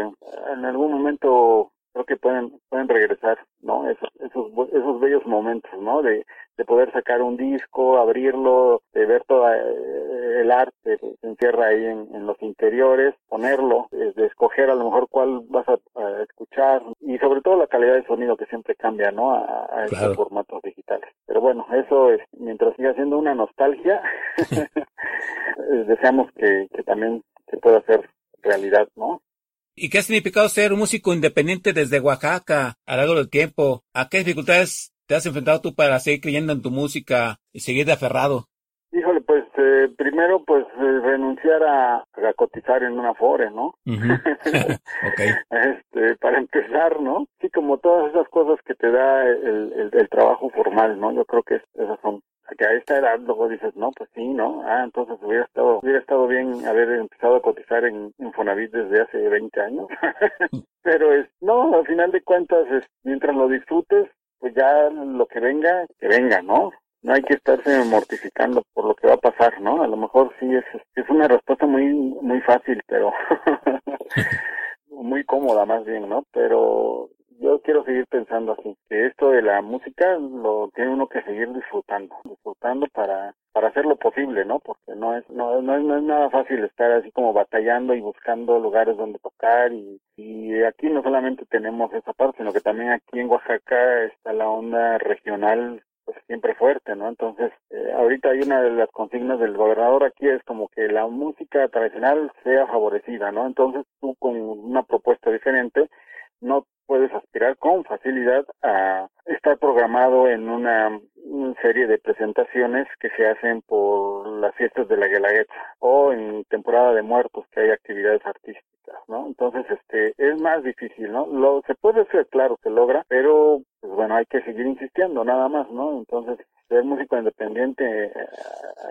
en algún momento creo que pueden pueden regresar, ¿no? Esos esos bellos momentos, ¿no? De, de poder sacar un disco, abrirlo, de ver todo eh, el arte que se encierra ahí en, en los interiores, ponerlo, eh, de escoger a lo mejor cuál vas a, a escuchar y sobre todo la calidad de sonido que siempre cambia, ¿no? A, a estos Claro. formatos digitales. Pero bueno, eso es, mientras siga siendo una nostalgia, deseamos que, que también se pueda hacer realidad, ¿no? ¿Y qué ha significado ser un músico independiente desde Oaxaca a lo largo del tiempo? ¿A qué dificultades te has enfrentado tú para seguir creyendo en tu música y seguir de aferrado? Híjole, pues eh, primero pues eh, renunciar a, a cotizar en una fore, ¿no? ok. este, para empezar, ¿no? Sí, como todas esas cosas que te da el, el, el trabajo formal, ¿no? Yo creo que es- esas son que a esta edad luego dices, no, pues sí, ¿no? Ah, entonces hubiera estado, hubiera estado bien haber empezado a cotizar en Infonavit desde hace 20 años. Pero es, no, al final de cuentas, es, mientras lo disfrutes, pues ya lo que venga, que venga, ¿no? No hay que estarse mortificando por lo que va a pasar, ¿no? A lo mejor sí es, es una respuesta muy, muy fácil, pero muy cómoda más bien, ¿no? Pero yo quiero seguir pensando así, que esto de la música lo tiene uno que seguir disfrutando, disfrutando para para hacer lo posible, ¿no? Porque no es no, no, es, no es nada fácil estar así como batallando y buscando lugares donde tocar y, y aquí no solamente tenemos esa parte, sino que también aquí en Oaxaca está la onda regional pues siempre fuerte, ¿no? Entonces, eh, ahorita hay una de las consignas del gobernador aquí es como que la música tradicional sea favorecida, ¿no? Entonces, tú con una propuesta diferente no puedes aspirar con facilidad a estar programado en una, serie de presentaciones que se hacen por las fiestas de la Guelaguetza o en temporada de muertos que hay actividades artísticas, ¿no? Entonces, este, es más difícil, ¿no? Lo, se puede hacer, claro, se logra, pero, pues bueno, hay que seguir insistiendo, nada más, ¿no? Entonces, ser músico independiente eh,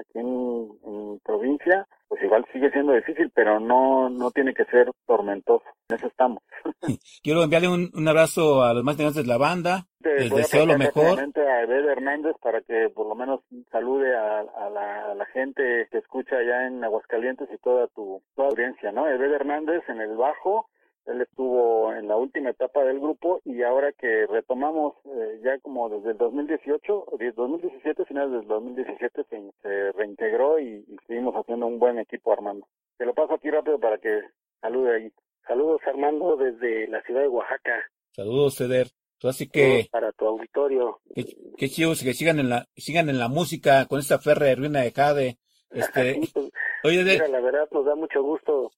aquí en, en provincia, pues igual sigue siendo difícil, pero no, no tiene que ser tormentoso. En eso estamos. Quiero enviarle un, un abrazo a los más integrantes de la banda. Te Les deseo lo mejor. a Ebed Hernández para que por lo menos salude a, a la, a la gente que escucha allá en Aguascalientes y toda tu, toda audiencia, ¿no? Ebed Hernández en el bajo, él estuvo en la última etapa del grupo y ahora que retomamos eh, ya como desde el 2018, o 10 2017, finales del 2017 se, se reintegró y, y seguimos haciendo un buen equipo Armando. Te lo paso aquí rápido para que salude ahí. Saludos Armando desde la ciudad de Oaxaca. Saludos, Ceder. Así que, para tu auditorio. qué, qué chido que sigan en la, sigan en la música con esta de ruina de Jade. Este, oye, de- Mira, la verdad nos da mucho gusto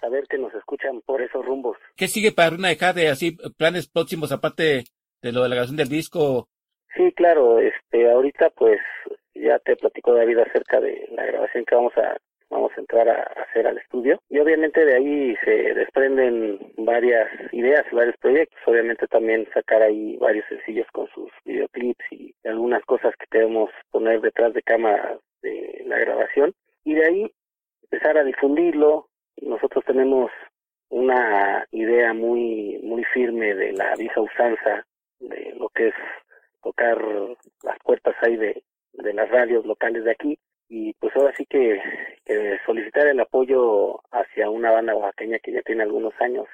saber que nos escuchan por esos rumbos. ¿Qué sigue para Runa de Jade? Así, planes próximos, aparte de lo de la grabación del disco. Sí, claro, este, ahorita pues ya te platico David acerca de la grabación que vamos a vamos a entrar a hacer al estudio. Y obviamente de ahí se desprenden varias ideas, varios proyectos, obviamente también sacar ahí varios sencillos con sus videoclips y algunas cosas que queremos poner detrás de cámara de la grabación. Y de ahí empezar a difundirlo. Nosotros tenemos una idea muy muy firme de la vieja usanza de lo que es tocar las puertas ahí de, de las radios locales de aquí y pues ahora sí que, solicitar el apoyo hacia una banda oaxaqueña que ya tiene algunos años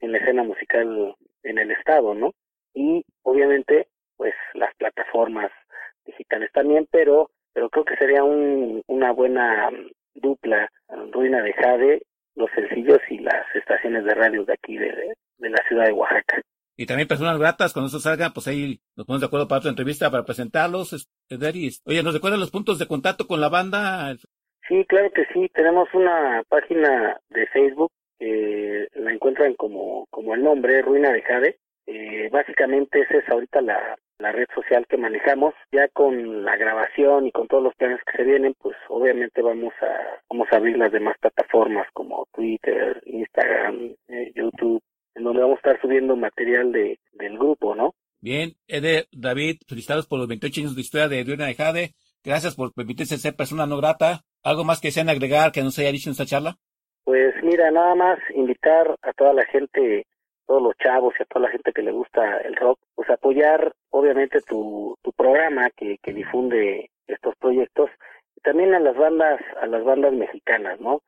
en la escena musical en el estado, ¿no? Y obviamente pues las plataformas digitales también, pero pero creo que sería un, una buena dupla Ruina de Jade, los sencillos y las estaciones de radio de aquí de, de la ciudad de Oaxaca. Y también personas gratas, cuando eso salga, pues ahí nos ponemos de acuerdo para otra entrevista para presentarlos. Deris. Oye, ¿nos recuerdan los puntos de contacto con la banda? Sí, claro que sí. Tenemos una página de Facebook que la encuentran como, como el nombre, Ruina de Jade. Eh, básicamente esa es ahorita la, la red social que manejamos. Ya con la grabación y con todos los planes que se vienen, pues obviamente vamos a, vamos a abrir las demás plataformas como Twitter, Instagram, eh, YouTube, en donde vamos a estar subiendo material de, del grupo, ¿no? Bien, Eder, David, felicitados por los 28 años de historia de Ruina de Jade. Gracias por permitirse ser persona no grata. ¿Algo más que sean agregar que no se haya dicho en esta charla? Pues mira, nada más invitar a toda la gente, todos los chavos y a toda la gente que le gusta el rock, pues apoyar obviamente tu, tu programa que, que difunde estos proyectos y también a las bandas, a las bandas mexicanas, ¿no?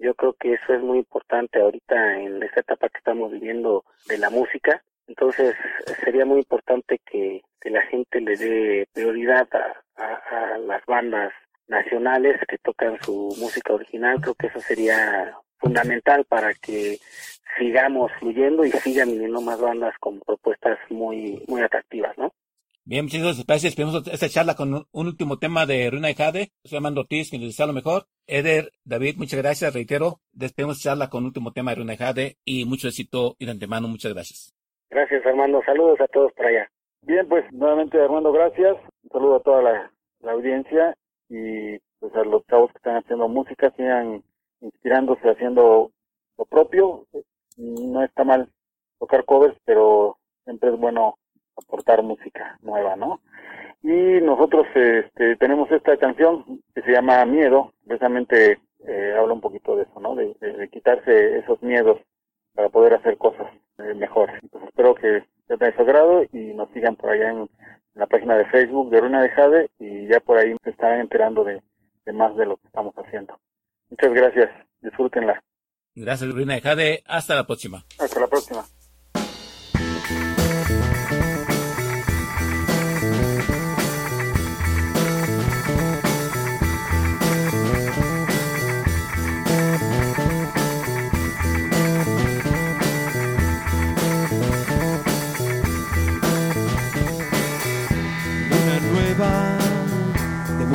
Yo creo que eso es muy importante ahorita en esta etapa que estamos viviendo de la música. Entonces sería muy importante que, que la gente le dé prioridad a, a, las bandas nacionales que tocan su música original. Creo que eso sería fundamental para que sigamos fluyendo y sigan viniendo más bandas con propuestas muy muy atractivas, ¿no? Bien, muchas gracias. Esperemos esta charla con un, último tema de Runa y Jade. Soy Armando Ortiz, que les desea lo mejor. Eder, David, muchas gracias. Reitero, despedimos esta charla con un último tema de Runa y Jade y mucho éxito y de antemano, muchas gracias. Gracias, Armando. Saludos a todos por allá. Bien, pues nuevamente, Armando, gracias. Un saludo a toda la, la audiencia y pues a los chavos que están haciendo música, sigan inspirándose, haciendo lo propio. No está mal tocar covers, pero siempre es bueno aportar música nueva, ¿no? Y nosotros este, tenemos esta canción que se llama Miedo, precisamente eh, habla un poquito de eso, ¿no? De, de, de, quitarse esos miedos para poder hacer cosas eh, mejores. Entonces espero que les haya agrado y nos sigan por allá en, en, la página de Facebook de Runa de Jade y ya por ahí se estarán enterando de, de más de lo que estamos haciendo. Muchas gracias, disfrútenla. Gracias, Runa de Jade. Hasta la próxima. Hasta la próxima.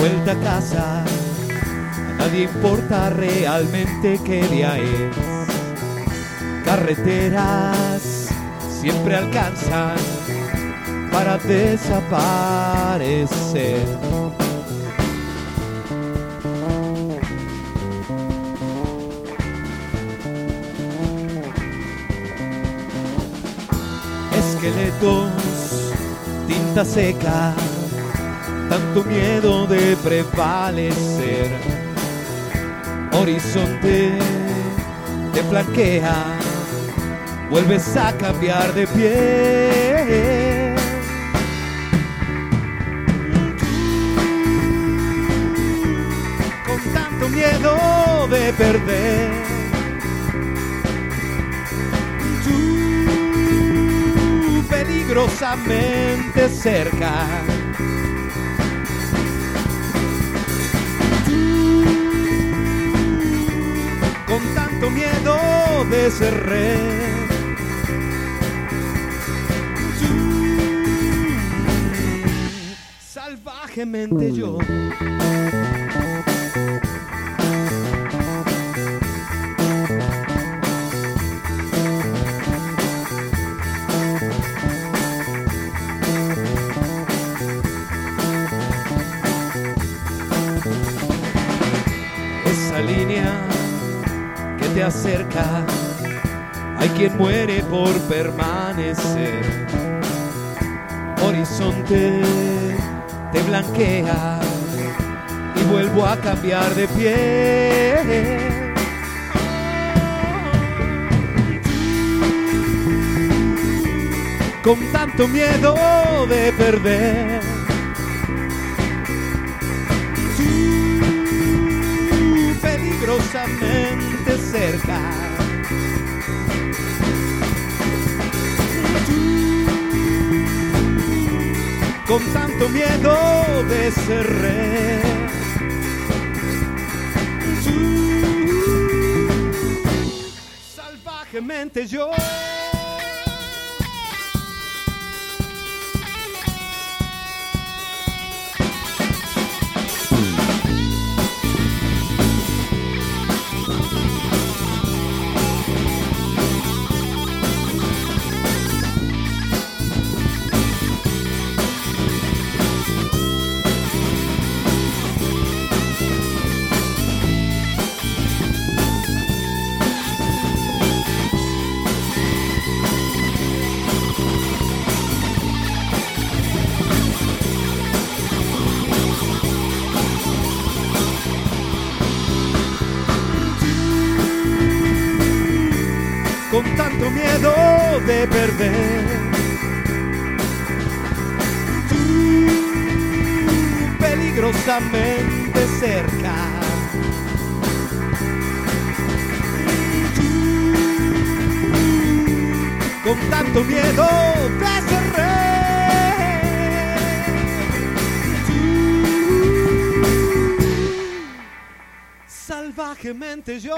Vuelta a casa. A nadie importa realmente qué día es. Carreteras siempre alcanzan para desaparecer. Esqueletos, tinta seca tanto miedo de prevalecer. Horizonte te flanquea, vuelves a cambiar de pie. Tanto miedo de perder. Tú peligrosamente cerca. Miedo de ser rey. Tú, salvajemente yo. Acerca, hay quien muere por permanecer. Horizonte te blanquea y vuelvo a cambiar de pie. Con tanto miedo de perder. Tú peligrosamente Tú, con tanto miedo de ser rey. Salvajemente yo. De perder. Tú peligrosamente cerca. Tú, con tanto miedo de ser rey. Tú, salvajemente yo.